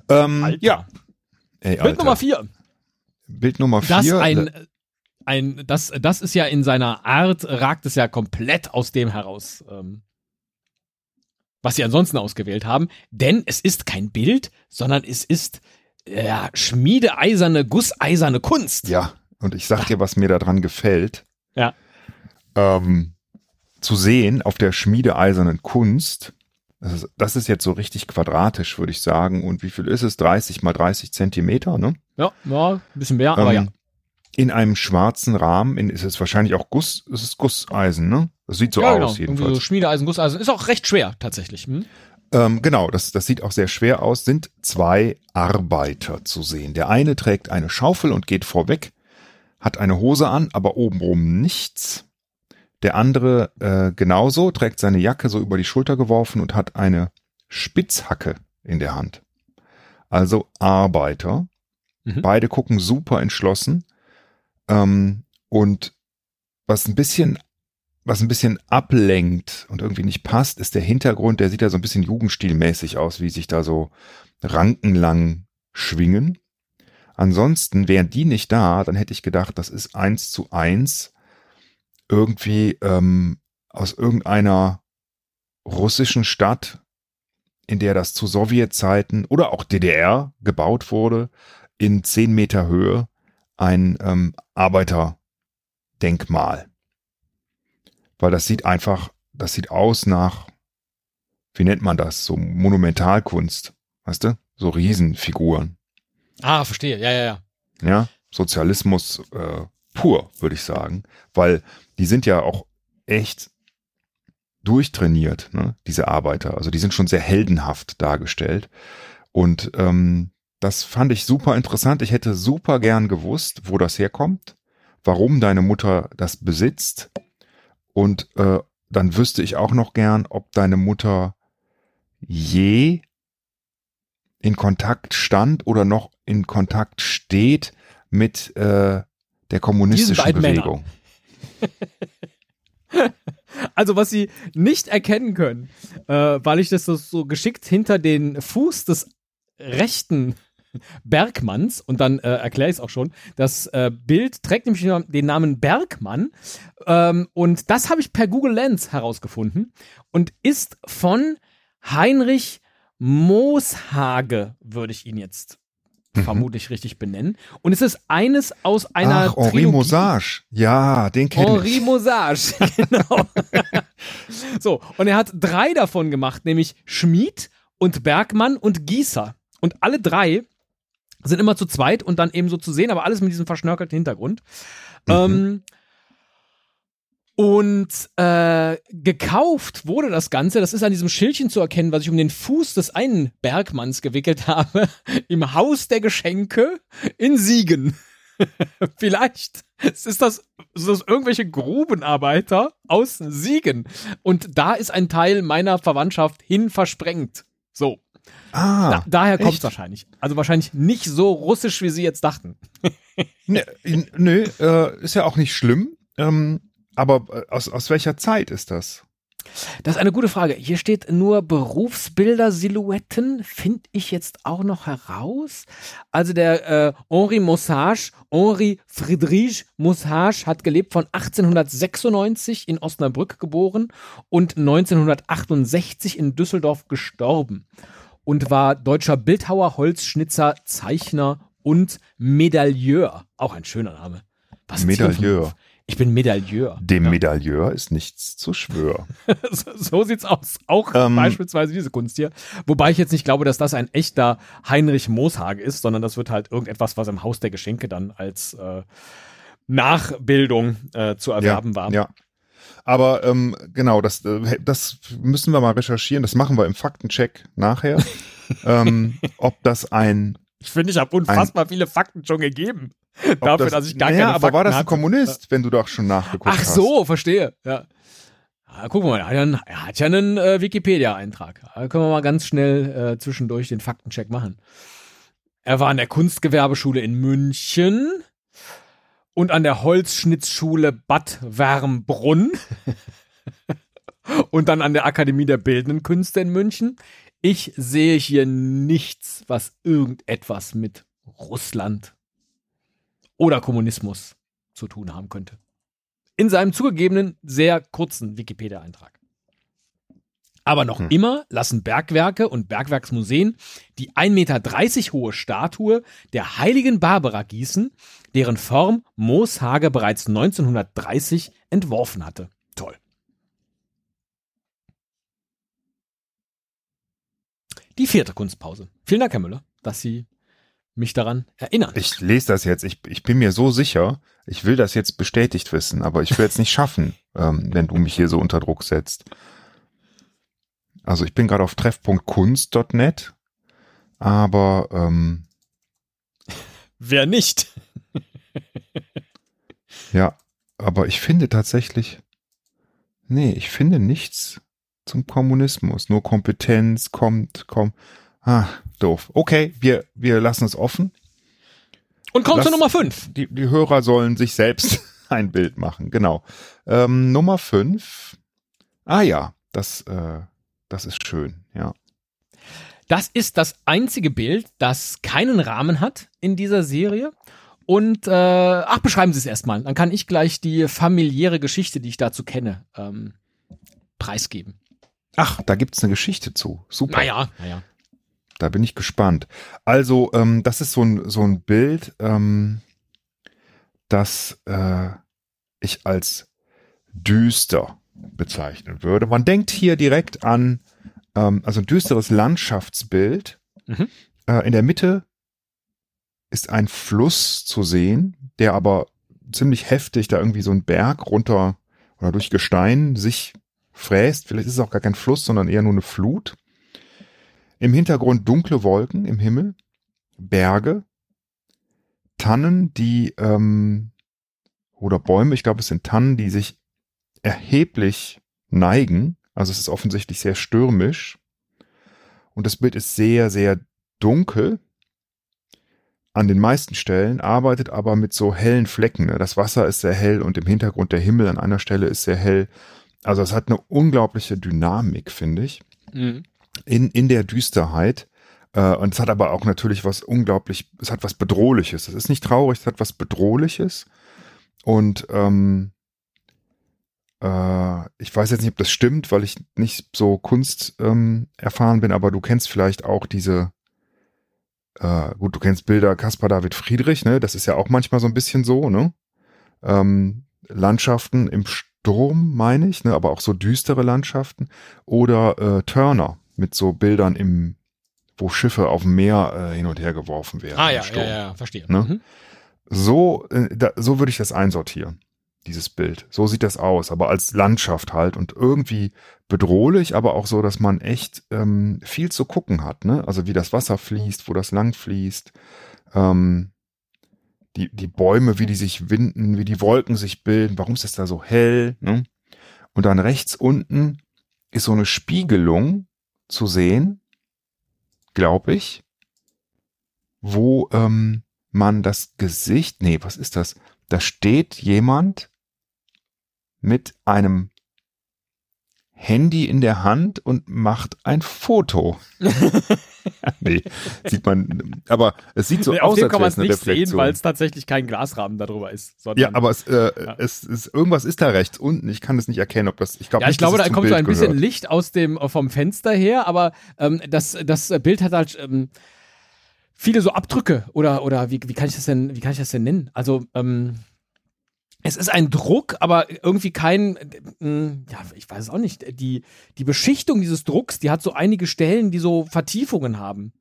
ähm, ja. Ey, Bild. Nummer vier. Bild Nummer Das vier. ein, ein, das, das ist ja in seiner Art, ragt es ja komplett aus dem heraus, ähm, was sie ansonsten ausgewählt haben. Denn es ist kein Bild, sondern es ist ja, schmiedeeiserne, gusseiserne Kunst. Ja, und ich sag dir, was mir daran gefällt. Ja. Ähm, zu sehen auf der schmiedeeisernen Kunst, das ist, das ist jetzt so richtig quadratisch, würde ich sagen. Und wie viel ist es? 30 mal 30 Zentimeter, ne? Ja, ja, ein bisschen mehr, aber ja. Ähm, In einem schwarzen Rahmen, in, ist es wahrscheinlich auch Guss, es ist Gusseisen, ne? Das sieht so ja, aus, genau. Irgendwie jedenfalls. so Schmiedeeisen, Gusseisen. Ist auch recht schwer, tatsächlich. Hm? Ähm, genau, das, das sieht auch sehr schwer aus. Sind zwei Arbeiter zu sehen. Der eine trägt eine Schaufel und geht vorweg, hat eine Hose an, aber obenrum nichts. Der andere äh, genauso, trägt seine Jacke so über die Schulter geworfen und hat eine Spitzhacke in der Hand. Also Arbeiter. Mhm. Beide gucken super entschlossen. Ähm, und was ein bisschen was ein bisschen ablenkt und irgendwie nicht passt, ist der Hintergrund, der sieht ja so ein bisschen jugendstilmäßig aus, wie sich da so rankenlang schwingen. Ansonsten wären die nicht da, dann hätte ich gedacht, das ist eins zu eins irgendwie ähm, aus irgendeiner russischen Stadt, in der das zu Sowjetzeiten oder auch DDR gebaut wurde, in zehn Meter Höhe ein ähm, Arbeiterdenkmal. Weil das sieht einfach, das sieht aus nach, wie nennt man das, so Monumentalkunst, weißt du, so Riesenfiguren, Ah, verstehe. Ja, ja, ja. ja, Sozialismus äh, pur, würde ich sagen, weil die sind ja auch echt durchtrainiert, ne, diese Arbeiter, also die sind schon sehr heldenhaft dargestellt und ähm, das fand ich super interessant. Ich hätte super gern gewusst, wo das herkommt, warum deine Mutter das besitzt und äh, dann wüsste ich auch noch gern, ob deine Mutter je in Kontakt stand oder noch in Kontakt steht mit äh, der kommunistischen Bewegung. (laughs) Also, was sie nicht erkennen können, äh, weil ich das so, so geschickt hinter den Fuß des rechten Bergmanns. Und dann äh, erkläre ich es auch schon. Das äh, Bild trägt nämlich den Namen Bergmann. Ähm, und das habe ich per Google Lens herausgefunden. Und ist von Heinrich Mooshage, würde ich ihn jetzt mhm. vermutlich richtig benennen. Und es ist eines aus einer Ach, Henri Mosage. Ja, den kenne ich. Henri Mosage, (laughs) genau. so, und er hat drei davon gemacht, nämlich Schmied und Bergmann und Gießer. Und alle drei sind immer zu zweit und dann eben so zu sehen, aber alles mit diesem verschnörkelten Hintergrund. Mhm. Ähm, und äh, gekauft wurde das Ganze, das ist an diesem Schildchen zu erkennen, was ich um den Fuß des einen Bergmanns gewickelt (laughs) habe, im Haus der Geschenke in Siegen. (laughs) Vielleicht ist das, ist das irgendwelche Grubenarbeiter aus Siegen. Und da ist ein Teil meiner Verwandtschaft hin versprengt. So. Ah, da, daher kommt es wahrscheinlich. Also wahrscheinlich nicht so russisch, wie sie jetzt dachten. (laughs) nö, nö äh, ist ja auch nicht schlimm. Ähm, aber äh, aus, aus welcher Zeit ist das? Das ist eine gute Frage. Hier steht nur Berufsbilder, Silhouetten, finde ich jetzt auch noch heraus. Also der äh, Henri Mossage, Henri Friedrich Mossage hat gelebt von 1896 in Osnabrück geboren und 1968 in Düsseldorf gestorben und war deutscher Bildhauer, Holzschnitzer, Zeichner und Medailleur. Auch ein schöner Name. Was Medailleur. Ich bin Medailleur. Dem ja. Medailleur ist nichts zu schwören. (laughs) so, so, sieht's aus. Auch ähm, beispielsweise diese Kunst hier. Wobei ich jetzt nicht glaube, dass das ein echter Heinrich Mooshage ist, sondern das wird halt irgendetwas, was im Haus der Geschenke dann als äh, Nachbildung äh, zu erwerben ja, war. Ja. Aber ähm, genau, das, äh, das müssen wir mal recherchieren. Das machen wir im Faktencheck nachher. (laughs) ähm, ob das ein. Ich finde, ich habe unfassbar ein, viele Fakten schon gegeben. Dafür, das, dass ich gar naja, keine aber war das ein Kommunist, wenn du doch schon nachgeguckt Ach hast? Ach so, verstehe. Ja. ja gucken wir mal, er hat ja einen, äh, Wikipedia-Eintrag. Da können wir mal ganz schnell äh, zwischendurch den Faktencheck machen. Er war an der Kunstgewerbeschule in München und an der Holzschnitzschule Bad Wärmbrunn (laughs) und dann an der Akademie der Bildenden Künste in München. Ich sehe hier nichts, was irgendetwas mit Russland oder Kommunismus zu tun haben könnte. In seinem zugegebenen sehr kurzen Wikipedia-Eintrag. Aber noch hm. immer lassen Bergwerke und Bergwerksmuseen die 1,30 Meter hohe Statue der heiligen Barbara gießen, deren Form Mooshage bereits 1930 entworfen hatte. Toll. Die vierte Kunstpause. Vielen Dank, Herr Müller, dass Sie mich daran erinnern. Ich lese das jetzt. Ich, ich bin mir so sicher. Ich will das jetzt bestätigt wissen, aber ich will jetzt nicht schaffen, (laughs) ähm, wenn du mich hier so unter Druck setzt. Also ich bin gerade auf treff.kunst.net, aber ähm, (laughs) wer nicht? (laughs) ja, aber ich finde tatsächlich, nee, ich finde nichts zum Kommunismus. Nur Kompetenz kommt, kommt. Ah, doof. Okay, wir, wir lassen es offen. Und kommt Lass, zu Nummer 5. Die, die Hörer sollen sich selbst (laughs) ein Bild machen, genau. Ähm, Nummer 5. Ah ja, das, äh, das ist schön, ja. Das ist das einzige Bild, das keinen Rahmen hat in dieser Serie. Und äh, ach, beschreiben Sie es erstmal. Dann kann ich gleich die familiäre Geschichte, die ich dazu kenne, ähm, preisgeben. Ach, da gibt's eine Geschichte zu. Super. Naja, naja. Da bin ich gespannt. Also, ähm, das ist so ein, so ein Bild, ähm, das äh, ich als düster bezeichnen würde. Man denkt hier direkt an, ähm, also ein düsteres Landschaftsbild. Mhm. Äh, in der Mitte ist ein Fluss zu sehen, der aber ziemlich heftig da irgendwie so ein Berg runter oder durch Gestein sich fräst. Vielleicht ist es auch gar kein Fluss, sondern eher nur eine Flut. Im Hintergrund dunkle Wolken im Himmel, Berge, Tannen, die ähm, oder Bäume, ich glaube es sind Tannen, die sich erheblich neigen. Also es ist offensichtlich sehr stürmisch. Und das Bild ist sehr, sehr dunkel an den meisten Stellen, arbeitet aber mit so hellen Flecken. Ne? Das Wasser ist sehr hell und im Hintergrund der Himmel an einer Stelle ist sehr hell. Also es hat eine unglaubliche Dynamik, finde ich. Mhm in, in der Düsterheit. Äh, und es hat aber auch natürlich was unglaublich, es hat was Bedrohliches. Es ist nicht traurig, es hat was Bedrohliches. Und ähm, äh, ich weiß jetzt nicht, ob das stimmt, weil ich nicht so Kunst ähm, erfahren bin, aber du kennst vielleicht auch diese, äh, gut, du kennst Bilder Caspar David Friedrich, ne? Das ist ja auch manchmal so ein bisschen so, ne? Ähm, Landschaften im Sturm, meine ich, ne? aber auch so düstere Landschaften. Oder äh, Turner mit so Bildern im, wo Schiffe auf dem Meer äh, hin und her geworfen werden. Ah ja, ja, ja, verstehe. Ne? Mhm. So, äh, da, so würde ich das einsortieren, dieses Bild. So sieht das aus, aber als Landschaft halt und irgendwie bedrohlich, aber auch so, dass man echt ähm, viel zu gucken hat. Ne? Also wie das Wasser fließt, wo das lang fließt. Ähm, die, die Bäume, wie die sich winden, wie die Wolken sich bilden, warum ist das da so hell? Ne? Und dann rechts unten ist so eine Spiegelung zu sehen, glaube ich, wo ähm, man das Gesicht, nee, was ist das? Da steht jemand mit einem Handy in der Hand und macht ein Foto. (laughs) (laughs) nee, sieht man, aber es sieht so Nee, aus, als kann wäre man es nicht sehen, Reflexion. weil es tatsächlich kein Glasrahmen darüber ist. Ja, aber es, äh, Ja. es ist, irgendwas ist da rechts unten. Ich kann es nicht erkennen, ob das, ich glaube Ja, ich nicht, glaube, da kommt so ein bisschen gehört. Licht aus dem vom Fenster her, aber ähm, das, das Bild hat halt ähm, viele so Abdrücke oder oder wie, wie kann ich das denn wie kann ich das denn nennen? Also ähm, es ist ein Druck, aber irgendwie kein, äh, ja, ich weiß es auch nicht. Die, die Beschichtung dieses Drucks, die hat so einige Stellen, die so Vertiefungen haben.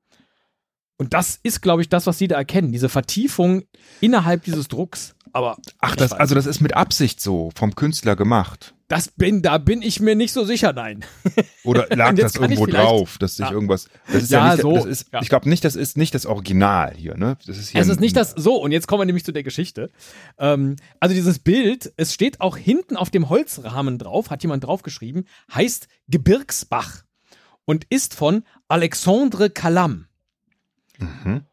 Und das ist, glaube ich, das, was sie da erkennen. Diese Vertiefung innerhalb dieses Drucks. Aber Ach, das, also das ist mit Absicht so vom Künstler gemacht. Das bin, da bin ich mir nicht so sicher, nein. (laughs) Oder lag das irgendwo drauf, dass sich Ja. irgendwas. Das ist ja, Ja, nicht, so, das ist, ja. ich glaube nicht, das ist nicht das Original hier, ne? Das ist hier Es ist nicht das so, und jetzt kommen wir nämlich zu der Geschichte. Ähm, also dieses Bild, es steht auch hinten auf dem Holzrahmen drauf, hat jemand draufgeschrieben, heißt Gebirgsbach und ist von Alexandre Calam. Mhm.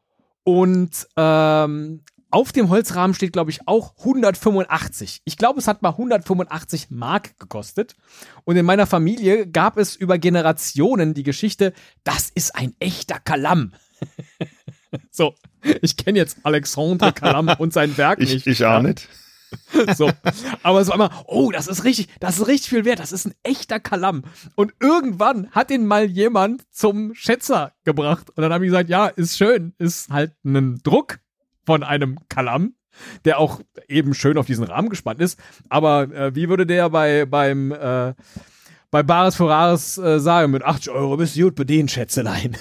Und ähm, auf dem Holzrahmen steht, glaube ich, auch 185. Ich glaube, es hat mal 185 Mark gekostet. Und in meiner Familie gab es über Generationen die Geschichte, das ist ein echter Kalam. (laughs) so, ich kenne jetzt Alexandre Calam und sein Werk (laughs) Ich, nicht. ich auch nicht. (laughs) So. Aber es war immer, oh, das ist richtig, das ist richtig viel wert, das ist ein echter Kalam. Und irgendwann hat ihn mal jemand zum Schätzer gebracht. Und dann habe ich gesagt, ja, ist schön, ist halt ein Druck von einem Kalam, der auch eben schön auf diesen Rahmen gespannt ist. Aber äh, wie würde der bei, beim, äh, bei Bares Ferraris äh, sagen, mit 80 Euro bist du gut bedient, Schätzelein.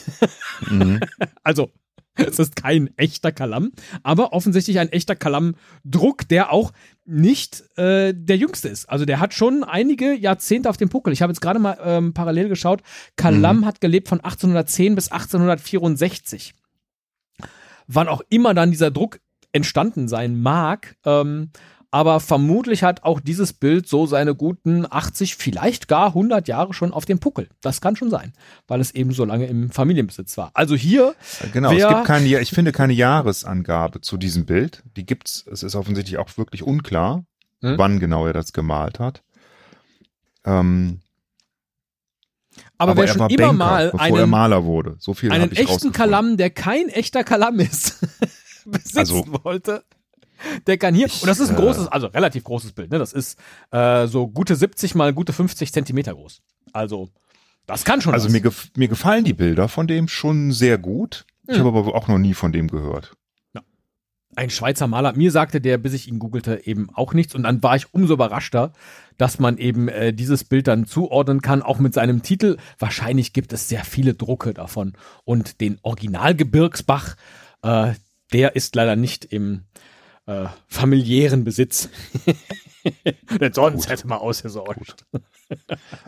Mhm. (laughs) Also, es ist kein echter Kalam, aber offensichtlich ein echter Kalam-Druck, der auch nicht äh, der jüngste ist. Also der hat schon einige Jahrzehnte auf dem Puckel. Ich habe jetzt gerade mal ähm, parallel geschaut. Kalam hat gelebt von 1810 bis 1864. Wann auch immer dann dieser Druck entstanden sein mag, ähm, aber vermutlich hat auch dieses Bild so seine guten 80, vielleicht gar 100 Jahre schon auf dem Puckel. Das kann schon sein, weil es eben so lange im Familienbesitz war. Also hier Genau, Wer- es gibt keine, ich finde keine Jahresangabe zu diesem Bild. Die gibt's, es ist offensichtlich auch wirklich unklar, Hm? wann genau er das gemalt hat. Ähm, Aber, wer er schon immer Banker, mal einen, Maler wurde. So viel einen echten. Kalam, der kein echter Kalam ist, (laughs) besitzen Also- wollte, der kann hier, Ich, und das ist ein äh, großes, also relativ großes Bild, ne? Das ist äh, so gute 70 mal gute 50 Zentimeter groß. Also, das kann schon Also was. mir, gef mir gefallen die Bilder von dem schon sehr gut. Ich Hm. habe aber auch noch nie von dem gehört. Ein Schweizer Maler. Mir sagte der, bis ich ihn googelte, eben auch nichts. Und dann war ich umso überraschter, dass man eben äh, dieses Bild dann zuordnen kann, auch mit seinem Titel. Wahrscheinlich gibt es sehr viele Drucke davon. Und den Originalgebirgsbach, äh, der ist leider nicht im äh, familiären Besitz. (laughs) Denn sonst hätte man ausgesorgt.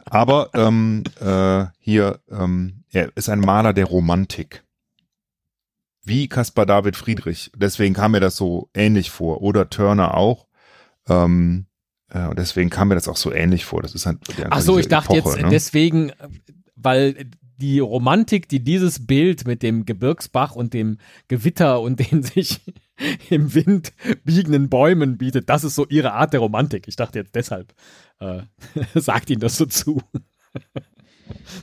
Aber ähm, äh, hier, ähm, er ist ein Maler der Romantik. Wie Caspar David Friedrich. Deswegen kam mir das so ähnlich vor. Oder Turner auch. Ähm, äh, und deswegen kam mir das auch so ähnlich vor. Das ist halt Ach so, ich dachte Epoche, jetzt ne? deswegen, weil die Romantik, die dieses Bild mit dem Gebirgsbach und dem Gewitter und den (laughs) sich im Wind biegenden Bäumen bietet, das ist so ihre Art der Romantik. Ich dachte jetzt deshalb, äh, (laughs) sagt ihnen das so zu.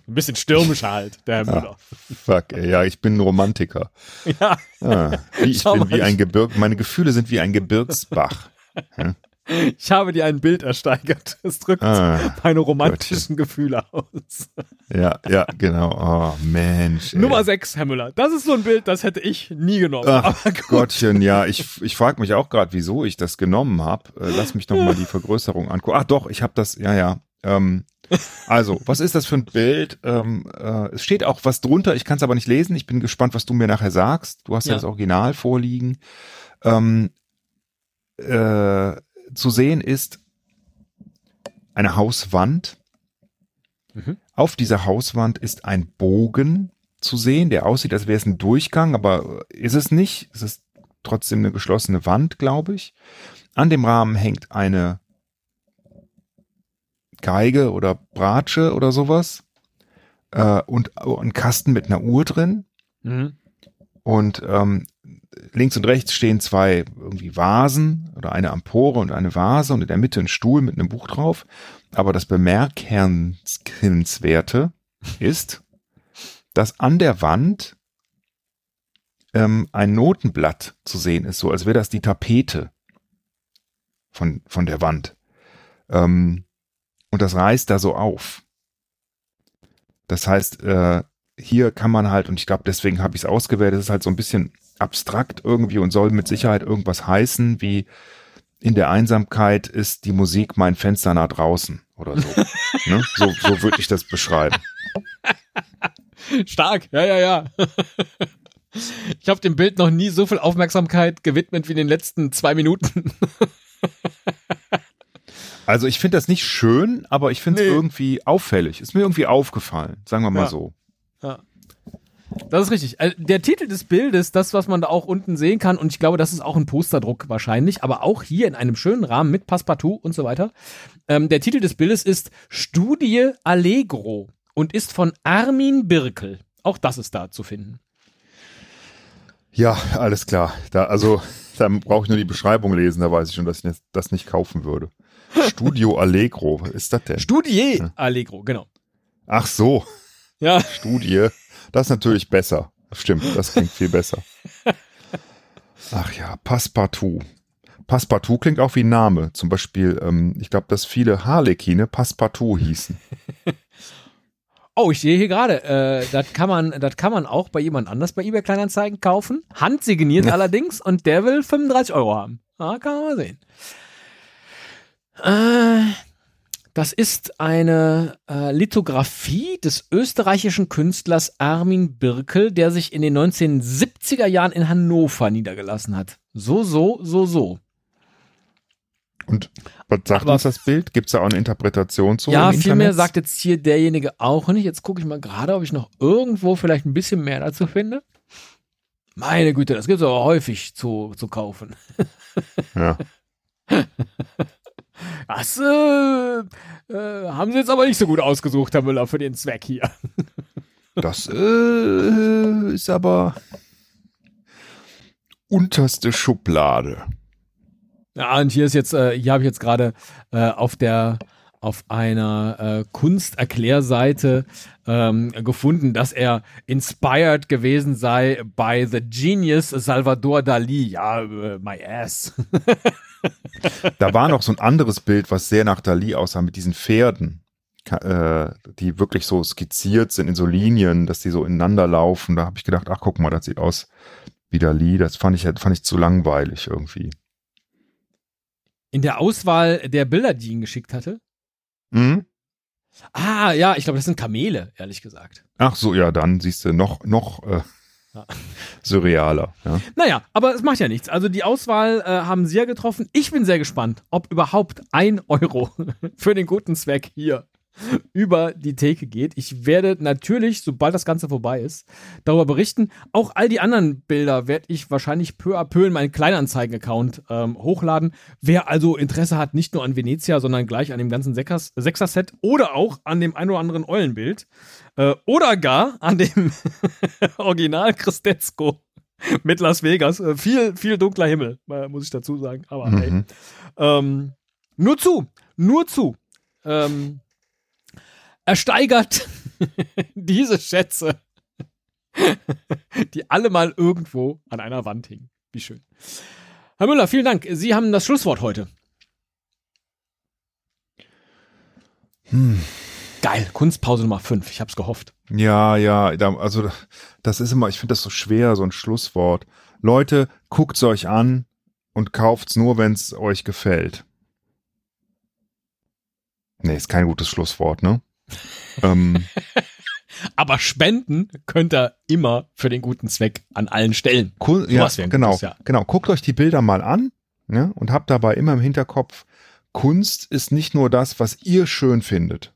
Ein bisschen stürmischer halt, der Herr Müller. Fuck, ey, ja, ich bin ein Romantiker. (laughs) Ja. Wie, ich Schau bin mal, wie ein Gebirg, meine Gefühle sind wie ein Gebirgsbach. Ich habe dir ein Bild ersteigert. Es drückt Ah, meine romantischen Gefühle aus. ja, ja, genau. Oh, Mensch. ey. Nummer 6, Herr Müller. Das ist so ein Bild, das hätte ich nie genommen. Ach. Gottchen, ja, ich, ich frage mich auch gerade, wieso ich das genommen habe. Äh, lass mich noch mal die Vergrößerung angucken. Ach doch, ich habe das, ja, ja. Ähm, also, was ist das für ein Bild? Ähm, äh, es steht auch was drunter, ich kann es aber nicht lesen. Ich bin gespannt, was du mir nachher sagst. Du hast ja, Ja. das Original vorliegen. Ähm, äh, zu sehen ist eine Hauswand. Mhm. Auf dieser Hauswand ist ein Bogen zu sehen, der aussieht, als wäre es ein Durchgang, aber ist es nicht. Es ist trotzdem eine geschlossene Wand, glaube ich. An dem Rahmen hängt eine Geige oder Bratsche oder sowas äh, und ein Kasten mit einer Uhr drin. Mhm. Und ähm, links und rechts stehen zwei irgendwie Vasen oder eine Empore und eine Vase und in der Mitte ein Stuhl mit einem Buch drauf. Aber das Bemerkenswerte (laughs) ist, dass an der Wand ähm, ein Notenblatt zu sehen ist, so als wäre das die Tapete von, von der Wand. Ähm, und das reißt da so auf. Das heißt, äh, hier kann man halt, und ich glaube, deswegen habe ich es ausgewählt, es ist halt so ein bisschen abstrakt irgendwie und soll mit Sicherheit irgendwas heißen, wie in der Einsamkeit ist die Musik mein Fenster nach draußen oder so. (laughs) ne? So, so würde ich das beschreiben. Stark, ja, ja, ja. (laughs) Ich habe dem Bild noch nie so viel Aufmerksamkeit gewidmet wie in den letzten zwei Minuten. (laughs) Also ich finde das nicht schön, aber ich finde es Nee. irgendwie auffällig. Ist mir irgendwie aufgefallen, sagen wir mal Ja. so. Das ist richtig. Äh, Der Titel des Bildes, das, was man da auch unten sehen kann, und ich glaube, das ist auch ein Posterdruck wahrscheinlich, aber auch hier in einem schönen Rahmen mit Passepartout und so weiter. Ähm, der Titel des Bildes ist Studie Allegro und ist von Armin Birkel. Auch das ist da zu finden. Ja, alles klar. Da, also, da brauche ich nur die Beschreibung lesen, da weiß ich schon, dass ich das nicht kaufen würde. (laughs) Studio Allegro, was ist das denn? Studie Allegro, genau. Ach so, Ja, (laughs) Studie. Das ist natürlich besser. Stimmt, das klingt viel besser. (laughs) Ach ja, Passepartout. Passepartout klingt auch wie ein Name. Zum Beispiel, ähm, ich glaube, dass viele Harlekine Passepartout hießen. Oh, ich sehe hier gerade, äh, das kann man, das kann man auch bei jemand anders bei eBay Kleinanzeigen kaufen. Handsigniert allerdings und der will 35 Euro haben. Ah, kann man mal sehen. Äh, das ist eine äh, Lithografie des österreichischen Künstlers Armin Birkel, der sich in den 1970er Jahren in Hannover niedergelassen hat. So, so, so, so. Und was sagt Aber- uns das Bild? Gibt es da auch eine Interpretation zu? ja, im viel mehr Internet? sagt jetzt hier derjenige auch nicht. Jetzt gucke ich mal gerade, ob ich noch irgendwo vielleicht ein bisschen mehr dazu finde. Meine Güte, das gibt es aber häufig zu, zu kaufen. Ja. (laughs) Das äh, äh, haben sie jetzt aber nicht so gut ausgesucht, Herr Müller, für den Zweck hier. (laughs) Das äh, ist aber unterste Schublade. Ja, und hier ist jetzt, äh, hier habe ich jetzt gerade äh, auf der auf einer äh, Kunsterklärseite ähm, gefunden, dass er inspired gewesen sei by the genius Salvador Dali. Ja, äh, my ass. (laughs) Da war noch so ein anderes Bild, was sehr nach Dali aussah, mit diesen Pferden, äh, die wirklich so skizziert sind in so Linien, dass die so ineinander laufen. Da habe ich gedacht, ach guck mal, das sieht aus wie Dali. Das fand ich, fand ich zu langweilig irgendwie. In der Auswahl der Bilder, die ihn geschickt hatte. Mhm. Ah, ja, ich glaube, das sind Kamele, ehrlich gesagt. Ach so, ja, dann siehst du noch, noch äh, Ja. surrealer. Ja. Naja, aber es macht ja nichts. Also die Auswahl äh, haben sie ja getroffen. Ich bin sehr gespannt, ob überhaupt ein Euro (laughs) für den guten Zweck hier (laughs) über die Theke geht. Ich werde natürlich, sobald das Ganze vorbei ist, darüber berichten. Auch all die anderen Bilder werde ich wahrscheinlich peu à peu in meinen Kleinanzeigen-Account ähm, hochladen. Wer also Interesse hat, nicht nur an Venezia, sondern gleich an dem ganzen Sechser-Set oder auch an dem ein oder anderen Eulenbild äh, oder gar an dem (laughs) Original Christetzko mit Las Vegas. Äh, viel, viel dunkler Himmel, äh, muss ich dazu sagen. Aber hey. Mhm. Ähm, nur zu, nur zu. Ähm, ersteigert (laughs) Diese Schätze, die alle mal irgendwo an einer Wand hingen. Wie schön. Herr Müller, vielen Dank. Sie haben das Schlusswort heute. Hm. Geil, Kunstpause Nummer 5. Ich hab's gehofft. Ja, ja, also das ist immer, ich finde das so schwer, so ein Schlusswort. Leute, guckt's euch an und kauft's nur, wenn's euch gefällt. Nee, ist kein gutes Schlusswort, ne? Ähm, (laughs) Aber spenden könnt ihr immer für den guten Zweck an allen Stellen. Kun ja, genau, gutes, ja. genau. Guckt euch die Bilder mal an ne, und habt dabei immer im Hinterkopf, Kunst ist nicht nur das, was ihr schön findet.